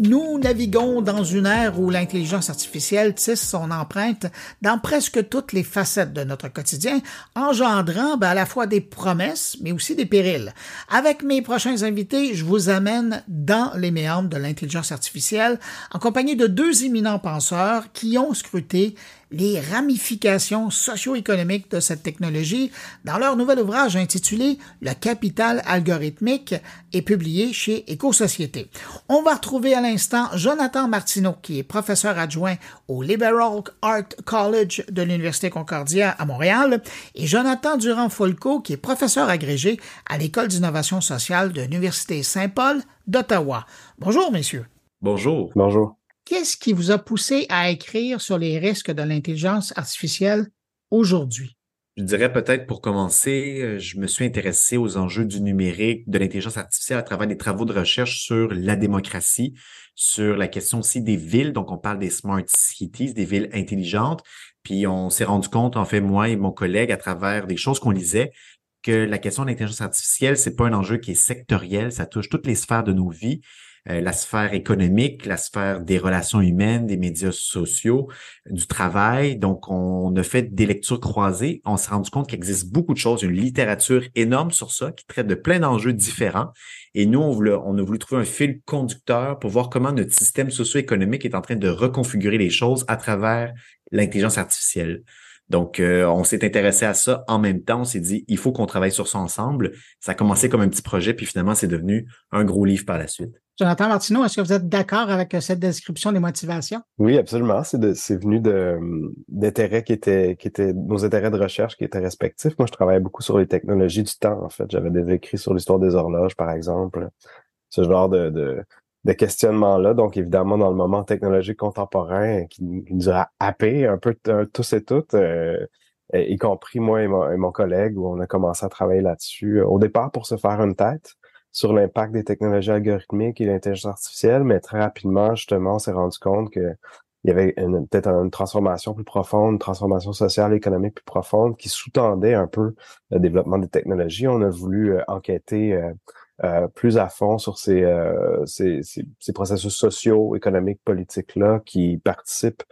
Nous naviguons dans une ère où l'intelligence artificielle tisse son empreinte dans presque toutes les facettes de notre quotidien, engendrant ben, à la fois des promesses, mais aussi des périls. Avec mes prochains invités, je vous amène dans les méandres de l'intelligence artificielle en compagnie de deux éminents penseurs qui ont scruté les ramifications socio-économiques de cette technologie dans leur nouvel ouvrage intitulé Le capital algorithmique et publié chez Éco-Société. On va retrouver à l'instant Jonathan Martineau, qui est professeur adjoint au Liberal Art College de l'Université Concordia à Montréal, et Jonathan Durand-Folco, qui est professeur agrégé à l'École d'innovation sociale de l'Université Saint-Paul d'Ottawa. Bonjour, messieurs. Bonjour. Bonjour. Qu'est-ce qui vous a poussé à écrire sur les risques de l'intelligence artificielle aujourd'hui? Je dirais peut-être pour commencer, je me suis intéressé aux enjeux du numérique, de l'intelligence artificielle à travers des travaux de recherche sur la démocratie, sur la question aussi des villes. Donc, on parle des smart cities, des villes intelligentes. Puis, on s'est rendu compte, en fait, moi et mon collègue, à travers des choses qu'on lisait, que la question de l'intelligence artificielle, c'est pas un enjeu qui est sectoriel, ça touche toutes les sphères de nos vies. Euh, la sphère économique, la sphère des relations humaines, des médias sociaux, du travail. Donc, on a fait des lectures croisées. On s'est rendu compte qu'il existe beaucoup de choses, une littérature énorme sur ça qui traite de plein d'enjeux différents. Et nous, on, a voulu trouver un fil conducteur pour voir comment notre système socio-économique est en train de reconfigurer les choses à travers l'intelligence artificielle. Donc, euh, on s'est intéressé à ça en même temps. On s'est dit, il faut qu'on travaille sur ça ensemble. Ça a commencé comme un petit projet, puis finalement, c'est devenu un gros livre par la suite. Jonathan Martineau, est-ce que vous êtes d'accord avec cette description des motivations? Oui, absolument. C'est, venu de, d'intérêts qui étaient, qui étaient nos intérêts de recherche qui étaient respectifs. Moi, je travaillais beaucoup sur les technologies du temps, en fait. J'avais des écrits sur l'histoire des horloges, par exemple. Ce genre de, de, de questionnement-là. Donc, évidemment, dans le moment technologique contemporain qui, nous a happé un peu tous et toutes, euh, y compris moi et mon, collègue, où on a commencé à travailler là-dessus. Au départ, pour se faire une tête, sur l'impact des technologies algorithmiques et l'intelligence artificielle, mais très rapidement, justement, on s'est rendu compte que il y avait peut-être une transformation plus profonde, une transformation sociale et économique plus profonde qui sous-tendait un peu le développement des technologies. On a voulu euh, enquêter euh, euh, plus à fond sur ces, ces, ces, processus sociaux, économiques, politiques-là qui participent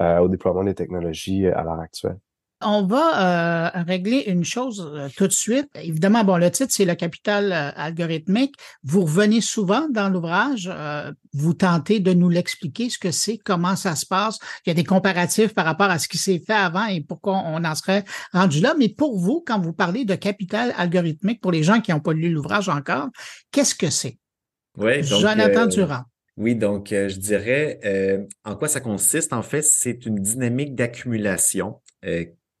au déploiement des technologies à l'heure actuelle on va euh, régler une chose euh, tout de suite. Évidemment, bon, le titre, c'est le capital euh, algorithmique. Vous revenez souvent dans l'ouvrage, vous tentez de nous l'expliquer, ce que c'est, comment ça se passe. Il y a des comparatifs par rapport à ce qui s'est fait avant et pourquoi on en serait rendu là. Mais pour vous, quand vous parlez de capital algorithmique, pour les gens qui n'ont pas lu l'ouvrage encore, qu'est-ce que c'est? Oui, donc, Jonathan Durand. Oui, donc je dirais en quoi ça consiste? En fait, c'est une dynamique d'accumulation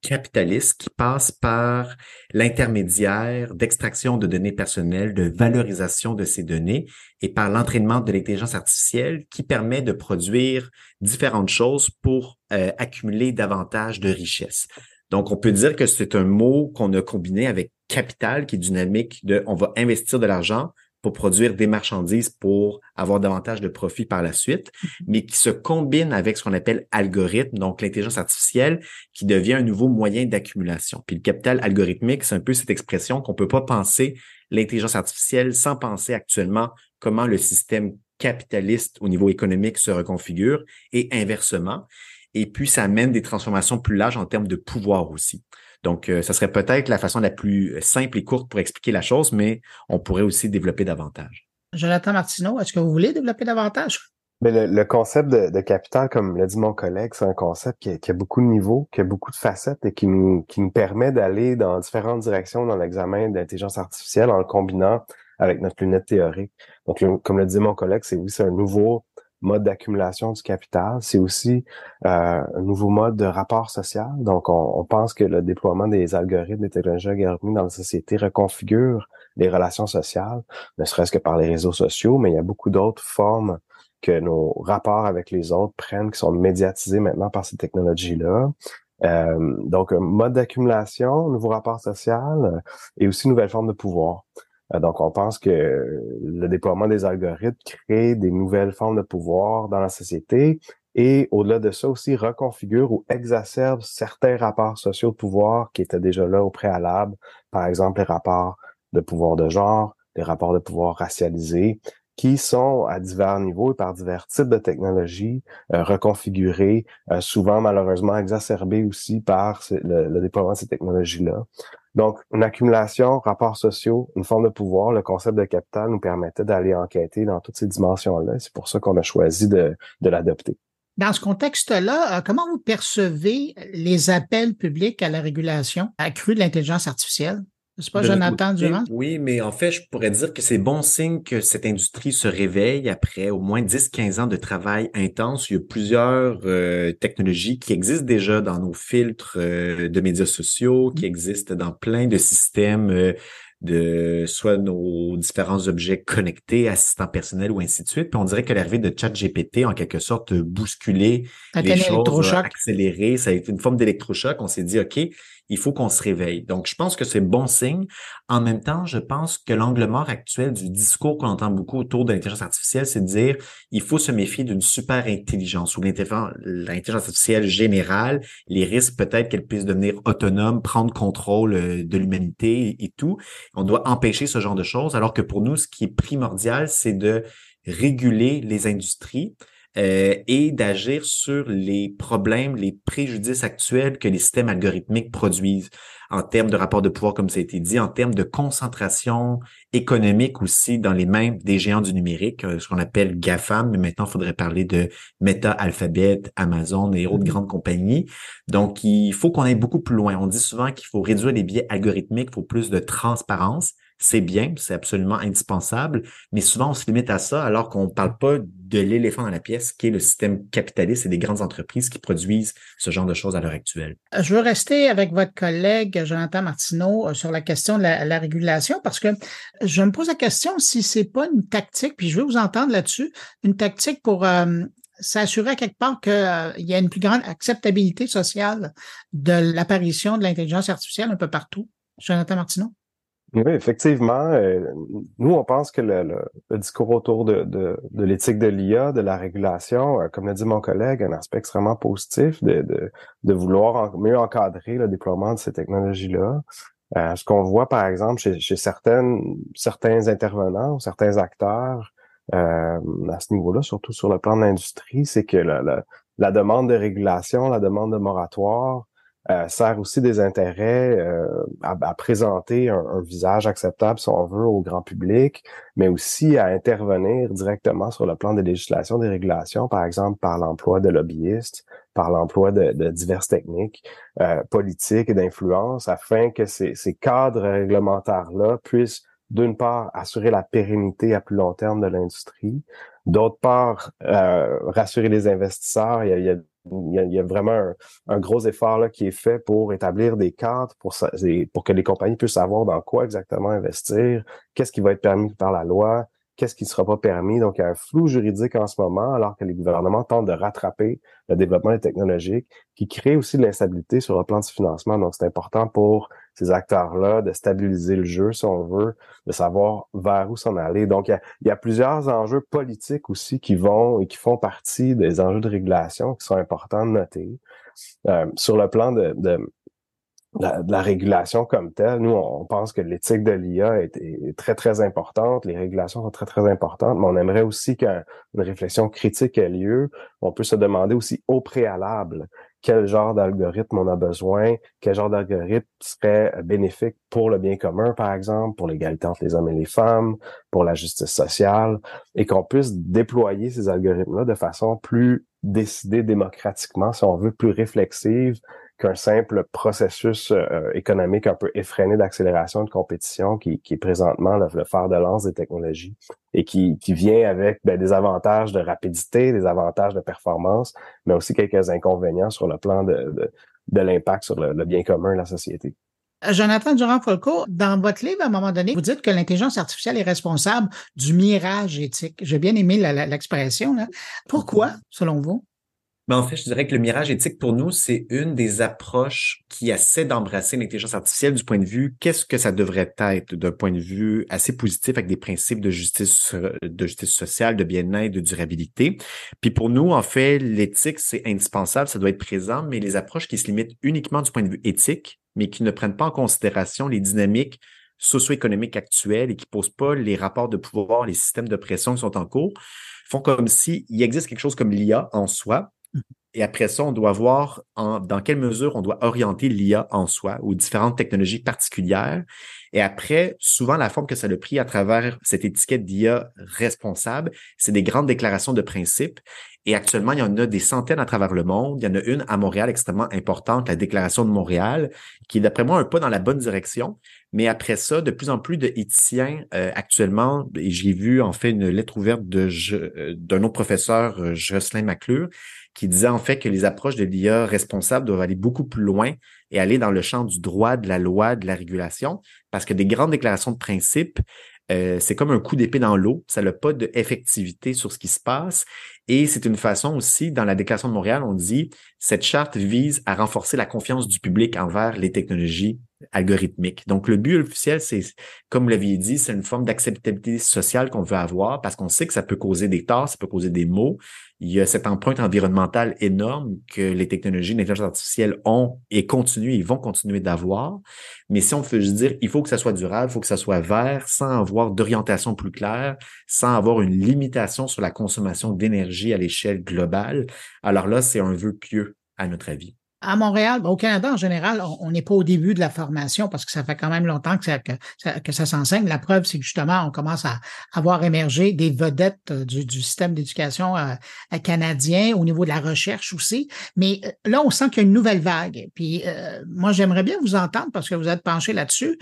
capitaliste qui passe par l'intermédiaire d'extraction de données personnelles, de valorisation de ces données et par l'entraînement de l'intelligence artificielle qui permet de produire différentes choses pour euh, accumuler davantage de richesses. Donc, on peut dire que c'est un mot qu'on a combiné avec capital, qui est dynamique de on va investir de l'argent pour produire des marchandises pour avoir davantage de profit par la suite, mm-hmm. mais qui se combine avec ce qu'on appelle algorithme, donc l'intelligence artificielle, qui devient un nouveau moyen d'accumulation. Puis le capital algorithmique, c'est un peu cette expression qu'on peut pas penser l'intelligence artificielle sans penser actuellement comment le système capitaliste au niveau économique se reconfigure et inversement. Et puis, ça amène des transformations plus larges en termes de pouvoir aussi. Donc, euh, ça serait peut-être la façon la plus simple et courte pour expliquer la chose, mais on pourrait aussi développer davantage. Jonathan Martineau, est-ce que vous voulez développer davantage? Mais le, concept de, capital, comme l'a dit mon collègue, c'est un concept qui a, beaucoup de niveaux, qui a beaucoup de facettes et qui nous, qui nous permet d'aller dans différentes directions dans l'examen d'intelligence artificielle en le combinant avec notre lunette théorique. Donc, comme le dit mon collègue, c'est oui, c'est un nouveau mode d'accumulation du capital. C'est aussi euh, un nouveau mode de rapport social. Donc, on, pense que le déploiement des algorithmes, des technologies algorithmiques dans la société reconfigure les relations sociales, ne serait-ce que par les réseaux sociaux, mais il y a beaucoup d'autres formes que nos rapports avec les autres prennent, qui sont médiatisés maintenant par ces technologies-là. Euh, donc, mode d'accumulation, nouveau rapport social euh, et aussi nouvelle forme de pouvoir. Euh, donc, on pense que le déploiement des algorithmes crée des nouvelles formes de pouvoir dans la société et au-delà de ça aussi reconfigure ou exacerbe certains rapports sociaux de pouvoir qui étaient déjà là au préalable, par exemple les rapports de pouvoir de genre, les rapports de pouvoir racialisés qui sont à divers niveaux et par divers types de technologies euh, reconfigurées, euh, souvent malheureusement exacerbées aussi par le, déploiement de ces technologies-là. Donc, une accumulation, rapports sociaux, une forme de pouvoir, le concept de capital nous permettait d'aller enquêter dans toutes ces dimensions-là. C'est pour ça qu'on a choisi de, l'adopter. Dans ce contexte-là, euh, comment vous percevez les appels publics à la régulation accrue de l'intelligence artificielle? C'est pas Jonathan Durand? Oui, mais en fait, je pourrais dire que c'est bon signe que cette industrie se réveille après au moins 10-15 ans de travail intense. Il y a plusieurs euh, technologies qui existent déjà dans nos filtres euh, de médias sociaux, qui mmh. existent dans plein de systèmes euh, de soit nos différents objets connectés, assistants personnels ou ainsi de suite. Puis on dirait que l'arrivée de ChatGPT, en quelque sorte, bousculé les choses, accéléré. Ça a été une forme d'électrochoc. On s'est dit, OK, il faut qu'on se réveille. Donc, je pense que c'est bon signe. En même temps, je pense que l'angle mort actuel du discours qu'on entend beaucoup autour de l'intelligence artificielle, c'est de dire il faut se méfier d'une super intelligence ou l'intelligence artificielle générale, les risques peut-être qu'elle puisse devenir autonome, prendre contrôle euh, de l'humanité et tout. On doit empêcher ce genre de choses, alors que pour nous, ce qui est primordial, c'est de réguler les industries, euh, et d'agir sur les problèmes, les préjudices actuels que les systèmes algorithmiques produisent en termes de rapport de pouvoir, comme ça a été dit, en termes de concentration économique aussi dans les mains des géants du numérique, euh, ce qu'on appelle GAFAM, mais maintenant, il faudrait parler de Meta, Alphabet, Amazon et autres mm-hmm. grandes compagnies. Donc, il faut qu'on aille beaucoup plus loin. On dit souvent qu'il faut réduire les biais algorithmiques, il faut plus de transparence c'est bien, c'est absolument indispensable, mais souvent on se limite à ça alors qu'on ne parle pas de l'éléphant dans la pièce qui est le système capitaliste et des grandes entreprises qui produisent ce genre de choses à l'heure actuelle. Je veux rester avec votre collègue Jonathan Martineau euh, sur la question de la, régulation parce que je me pose la question si c'est pas une tactique, puis je veux vous entendre là-dessus, une tactique pour euh, s'assurer quelque part qu'il euh, y a une plus grande acceptabilité sociale de l'apparition de l'intelligence artificielle un peu partout. Jonathan Martineau? Oui, effectivement. Euh, nous, on pense que le, discours autour de, de, l'éthique de l'IA, de la régulation, euh, comme l'a dit mon collègue, un aspect extrêmement positif de, de, vouloir mieux encadrer le déploiement de ces technologies-là. Euh, ce qu'on voit, par exemple, chez, chez certaines, certains intervenants, certains acteurs à ce niveau-là, surtout sur le plan de l'industrie, c'est que la, la demande de régulation, la demande de moratoire, euh, sert aussi des intérêts euh, à, présenter un, visage acceptable, si on veut, au grand public, mais aussi à intervenir directement sur le plan des législations, des régulations, par exemple par l'emploi de lobbyistes, par l'emploi de, diverses techniques euh, politiques et d'influence, afin que ces, ces cadres réglementaires-là puissent d'une part, assurer la pérennité à plus long terme de l'industrie, d'autre part, rassurer les investisseurs. Il y a, vraiment un, gros effort là, qui est fait pour établir des cadres pour que les compagnies puissent savoir dans quoi exactement investir, qu'est-ce qui va être permis par la loi, qu'est-ce qui ne sera pas permis. Donc, il y a un flou juridique en ce moment, alors que les gouvernements tentent de rattraper le développement technologique, qui crée aussi de l'instabilité sur le plan du financement. Donc, c'est important pour ces acteurs-là de stabiliser le jeu, si on veut, de savoir vers où s'en aller. Donc, il y, a, plusieurs enjeux politiques aussi qui vont et qui font partie des enjeux de régulation qui sont importants de noter. Euh, sur le plan de, de de la, régulation comme telle. Nous, on pense que l'éthique de l'IA est, très, très importante. Les régulations sont très, très importantes, mais on aimerait aussi qu'une réflexion critique ait lieu. On peut se demander aussi au préalable quel genre d'algorithme on a besoin, quel genre d'algorithme serait bénéfique pour le bien commun, par exemple, pour l'égalité entre les hommes et les femmes, pour la justice sociale, et qu'on puisse déployer ces algorithmes-là de façon plus décidée démocratiquement, si on veut, plus réflexive, qu'un simple processus euh, économique un peu effréné d'accélération de compétition qui, est présentement le, le, fer de lance des technologies et qui, vient avec ben, des avantages de rapidité, des avantages de performance, mais aussi quelques inconvénients sur le plan de, l'impact sur le, le, bien commun de la société. Euh, Jonathan Durand-Folco, dans votre livre, à un moment donné, vous dites que l'intelligence artificielle est responsable du mirage éthique. J'ai bien aimé l'expression. Pourquoi, selon vous? Ben, en fait, je dirais que le mirage éthique, pour nous, c'est une des approches qui essaie d'embrasser l'intelligence artificielle du point de vue qu'est-ce que ça devrait être d'un point de vue assez positif avec des principes de justice, de justice sociale, de bien-être, de durabilité. Puis pour nous, en fait, l'éthique, c'est indispensable, ça doit être présent, mais les approches qui se limitent uniquement du point de vue éthique, mais qui ne prennent pas en considération les dynamiques socio-économiques actuels et qui posent pas les rapports de pouvoir, les systèmes de pression qui sont en cours, font comme s'il existe quelque chose comme l'IA en soi, et après ça, on doit voir en, dans quelle mesure on doit orienter l'IA en soi ou différentes technologies particulières. Et après, souvent, la forme que ça a pris à travers cette étiquette d'IA responsable, c'est des grandes déclarations de principe. Et actuellement, il y en a des centaines à travers le monde. Il y en a une à Montréal extrêmement importante, la Déclaration de Montréal, qui est d'après moi un pas dans la bonne direction. Mais après ça, de plus en plus de éthiciens euh, actuellement, et j'ai vu en fait une lettre ouverte de euh, d'un autre professeur, euh, Jocelyn Maclure, qui disait en fait que les approches de l'IA responsable doivent aller beaucoup plus loin et aller dans le champ du droit, de la loi, de la régulation, parce que des grandes déclarations de principe, euh, c'est comme un coup d'épée dans l'eau, ça n'a pas d'effectivité sur ce qui se passe. Et c'est une façon aussi, dans la Déclaration de Montréal, on dit, cette charte vise à renforcer la confiance du public envers les technologies algorithmiques. Donc, le but officiel, c'est, comme vous l'aviez dit, c'est une forme d'acceptabilité sociale qu'on veut avoir parce qu'on sait que ça peut causer des torts, ça peut causer des maux, il y a cette empreinte environnementale énorme que les technologies d'intelligence artificielle ont et continuent et vont continuer d'avoir. Mais si on veut juste dire, il faut que ça soit durable, il faut que ça soit vert, sans avoir d'orientation plus claire, sans avoir une limitation sur la consommation d'énergie à l'échelle globale, alors là, c'est un vœu pieux à notre avis à Montréal, ben, au Canada en général, on n'est pas au début de la formation parce que ça fait quand même longtemps que ça, s'enseigne. La preuve, c'est que justement, on commence à avoir émergé des vedettes euh, du, système d'éducation euh, canadien au niveau de la recherche aussi. Mais euh, là, on sent qu'il y a une nouvelle vague. Puis moi, j'aimerais bien vous entendre parce que vous êtes penché là-dessus.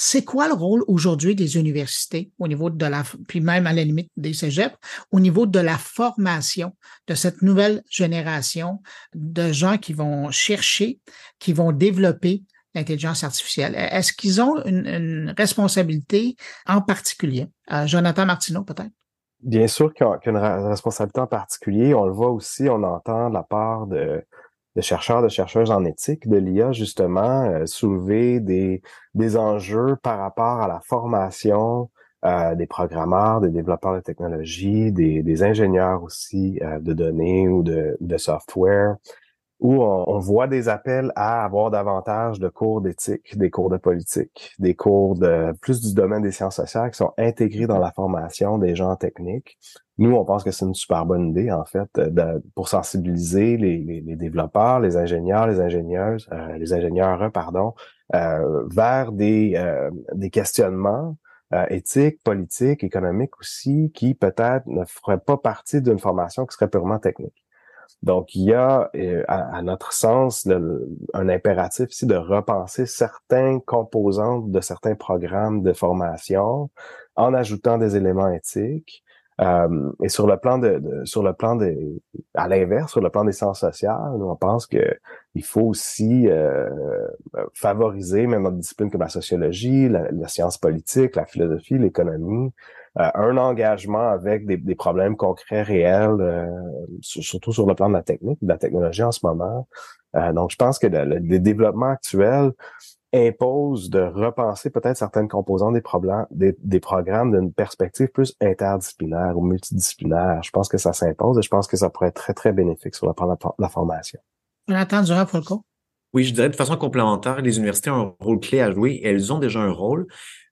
C'est quoi le rôle aujourd'hui des universités au niveau de la, puis même à la limite des cégeps, au niveau de la formation de cette nouvelle génération de gens qui vont chercher, qui vont développer l'intelligence artificielle? Est-ce qu'ils ont une, responsabilité en particulier? Euh, Jonathan Martineau, peut-être? Bien sûr qu'il y a une responsabilité en particulier. On le voit aussi, on entend de la part de, de chercheurs, de chercheuses en éthique de l'IA, justement, euh, soulever des, des enjeux par rapport à la formation euh, des programmeurs, des développeurs de technologie, des, des ingénieurs aussi euh, de données ou de, de software, où on, voit des appels à avoir davantage de cours d'éthique, des cours de politique, des cours de plus du domaine des sciences sociales qui sont intégrés dans la formation des gens techniques. Nous, on pense que c'est une super bonne idée, en fait, de, pour sensibiliser les, les, développeurs, les ingénieurs, les ingénieuses, euh, les ingénieurs, pardon, euh, vers des, euh, des questionnements éthiques, politiques, économiques aussi, qui peut-être ne feraient pas partie d'une formation qui serait purement technique. Donc, il y a, euh, à, notre sens, un impératif ici de repenser certains composantes de certains programmes de formation en ajoutant des éléments éthiques. Euh, et sur le plan de, sur le plan de, à l'inverse, sur le plan des sciences sociales, on pense que il faut aussi euh, favoriser même notre discipline comme la sociologie, la, science politique, la philosophie, l'économie, un engagement avec des, des, problèmes concrets réels, euh, surtout sur le plan de la technique, de la technologie en ce moment. Euh, donc, je pense que le, le, développement actuel impose de repenser peut-être certaines composantes des, problèmes, des, des programmes d'une perspective plus interdisciplinaire ou multidisciplinaire. Je pense que ça s'impose et je pense que ça pourrait être très, très bénéfique sur le plan de la, formation. Jonathan Durand-Folco. Oui, je dirais de façon complémentaire, les universités ont un rôle clé à jouer et elles ont déjà un rôle.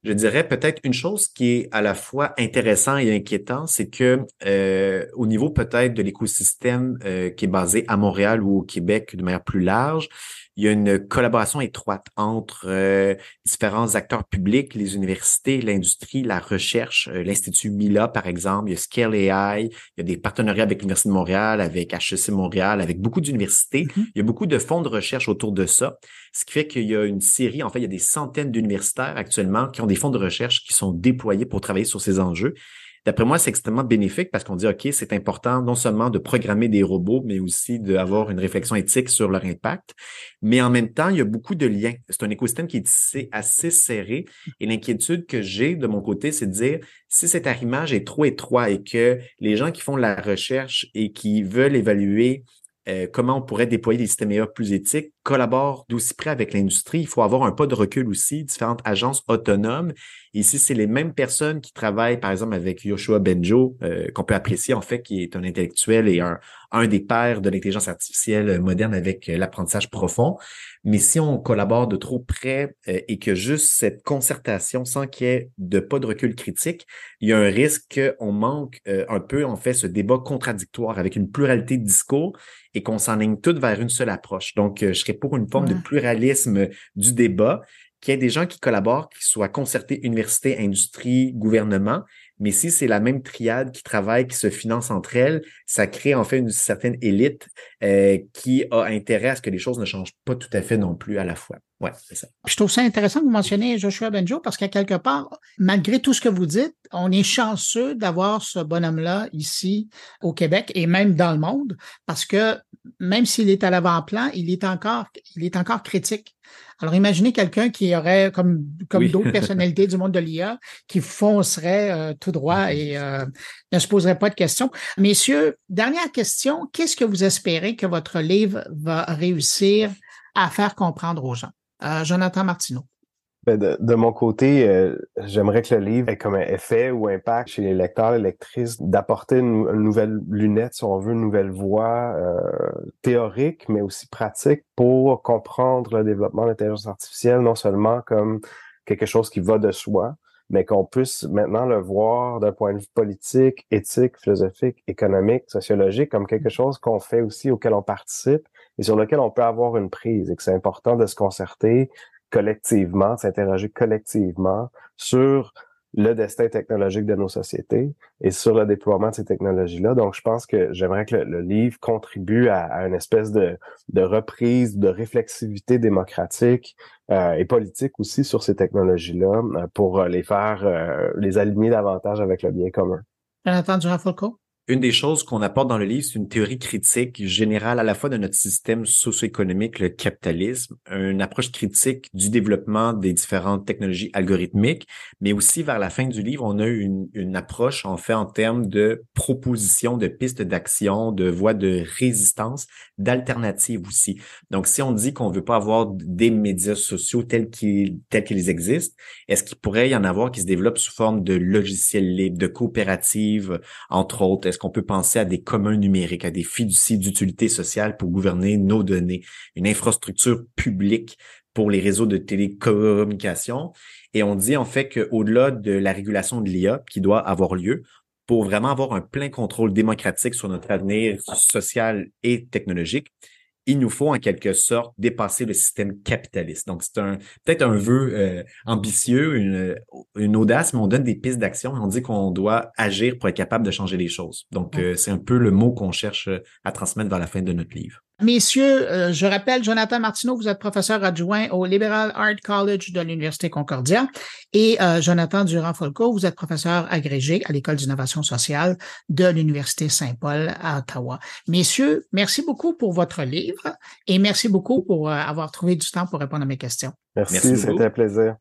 Je dirais peut-être une chose qui est à la fois intéressant et inquiétant, c'est que euh, au niveau peut-être de l'écosystème euh, qui est basé à Montréal ou au Québec de manière plus large, il y a une collaboration étroite entre euh, différents acteurs publics, les universités, l'industrie, la recherche, euh, l'Institut Mila, par exemple, il y a Scale AI, il y a des partenariats avec l'Université de Montréal, avec HEC Montréal, avec beaucoup d'universités. Mm-hmm. Il y a beaucoup de fonds de recherche autour de ça, ce qui fait qu'il y a une série, en fait, il y a des centaines d'universitaires actuellement qui ont des fonds de recherche qui sont déployés pour travailler sur ces enjeux. D'après moi, c'est extrêmement bénéfique parce qu'on dit, OK, c'est important non seulement de programmer des robots, mais aussi d'avoir une réflexion éthique sur leur impact. Mais en même temps, il y a beaucoup de liens. C'est un écosystème qui est assez serré. Et l'inquiétude que j'ai de mon côté, c'est de dire, si cet arrimage est trop étroit et que les gens qui font la recherche et qui veulent évaluer euh, comment on pourrait déployer des systèmes IA plus éthiques collaborent d'aussi près avec l'industrie, il faut avoir un pas de recul aussi, différentes agences autonomes. Ici, c'est les mêmes personnes qui travaillent, par exemple, avec Yoshua Benjo, euh, qu'on peut apprécier, en fait, qui est un intellectuel et un, un des pères de l'intelligence artificielle moderne avec l'apprentissage profond. Mais si on collabore de trop près euh, et que juste cette concertation sans qu'il y ait de pas de recul critique, il y a un risque qu'on manque euh, un peu, en fait, ce débat contradictoire avec une pluralité de discours et qu'on s'enligne toutes vers une seule approche. Donc, euh, je serais pour une forme de pluralisme du débat, qu'il y ait des gens qui collaborent, qui soient concertés université, industrie, gouvernement, mais si c'est la même triade qui travaille, qui se finance entre elles, ça crée en fait une certaine élite euh, qui a intérêt à ce que les choses ne changent pas tout à fait non plus à la fois. Ouais, c'est ça. Je trouve ça intéressant que vous mentionniez Joshua Benjo parce qu'à quelque part, malgré tout ce que vous dites, on est chanceux d'avoir ce bonhomme-là ici au Québec et même dans le monde parce que même s'il est à l'avant-plan, il est encore, il est encore critique. Alors, imaginez quelqu'un qui aurait, comme, comme d'autres personnalités du monde de l'IA, qui foncerait euh, tout droit et euh, ne se poserait pas de questions. Messieurs, dernière question. Qu'est-ce que vous espérez que votre livre va réussir à faire comprendre aux gens? Euh, Jonathan Martineau. Ben, de, mon côté, euh, j'aimerais que le livre ait comme un effet ou impact chez les lecteurs et lectrices d'apporter une, nouvelle lunette, si on veut, une nouvelle voie euh, théorique, mais aussi pratique pour comprendre le développement de l'intelligence artificielle, non seulement comme quelque chose qui va de soi, mais qu'on puisse maintenant le voir d'un point de vue politique, éthique, philosophique, économique, sociologique, comme quelque chose qu'on fait aussi, auquel on participe et sur lequel on peut avoir une prise et que c'est important de se concerter collectivement, s'interroger collectivement sur le destin technologique de nos sociétés et sur le déploiement de ces technologies-là. Donc, je pense que j'aimerais que le, livre contribue à, une espèce de, reprise, de réflexivité démocratique euh, et politique aussi sur ces technologies-là euh, pour les faire, euh, les aligner davantage avec le bien commun. Jonathan Durand-Folco? Une des choses qu'on apporte dans le livre, c'est une théorie critique générale à la fois de notre système socio-économique, le capitalisme, une approche critique du développement des différentes technologies algorithmiques, mais aussi vers la fin du livre, on a une, une approche en fait en termes de propositions, de pistes d'action, de voies de résistance, d'alternatives aussi. Donc, si on dit qu'on veut pas avoir des médias sociaux tels qu'ils tels qu'ils existent, est-ce qu'il pourrait y en avoir qui se développent sous forme de logiciels libres, de coopératives, entre autres? Est-ce qu'on peut penser à des communs numériques, à des fiducies d'utilité sociale pour gouverner nos données, une infrastructure publique pour les réseaux de télécommunications? Et on dit en fait qu'au-delà de la régulation de l'IA qui doit avoir lieu, pour vraiment avoir un plein contrôle démocratique sur notre avenir social et technologique, il nous faut en quelque sorte dépasser le système capitaliste. Donc, c'est un peut-être un vœu euh, ambitieux, une, une audace, mais on donne des pistes d'action et on dit qu'on doit agir pour être capable de changer les choses. Donc, euh, c'est un peu le mot qu'on cherche à transmettre dans la fin de notre livre. Messieurs, euh, je rappelle, Jonathan Martineau, vous êtes professeur adjoint au Liberal Art College de l'Université Concordia et euh, Jonathan Durand-Folco, vous êtes professeur agrégé à l'École d'innovation sociale de l'Université Saint-Paul à Ottawa. Messieurs, merci beaucoup pour votre livre et merci beaucoup pour euh, avoir trouvé du temps pour répondre à mes questions. Merci, merci c'était un plaisir.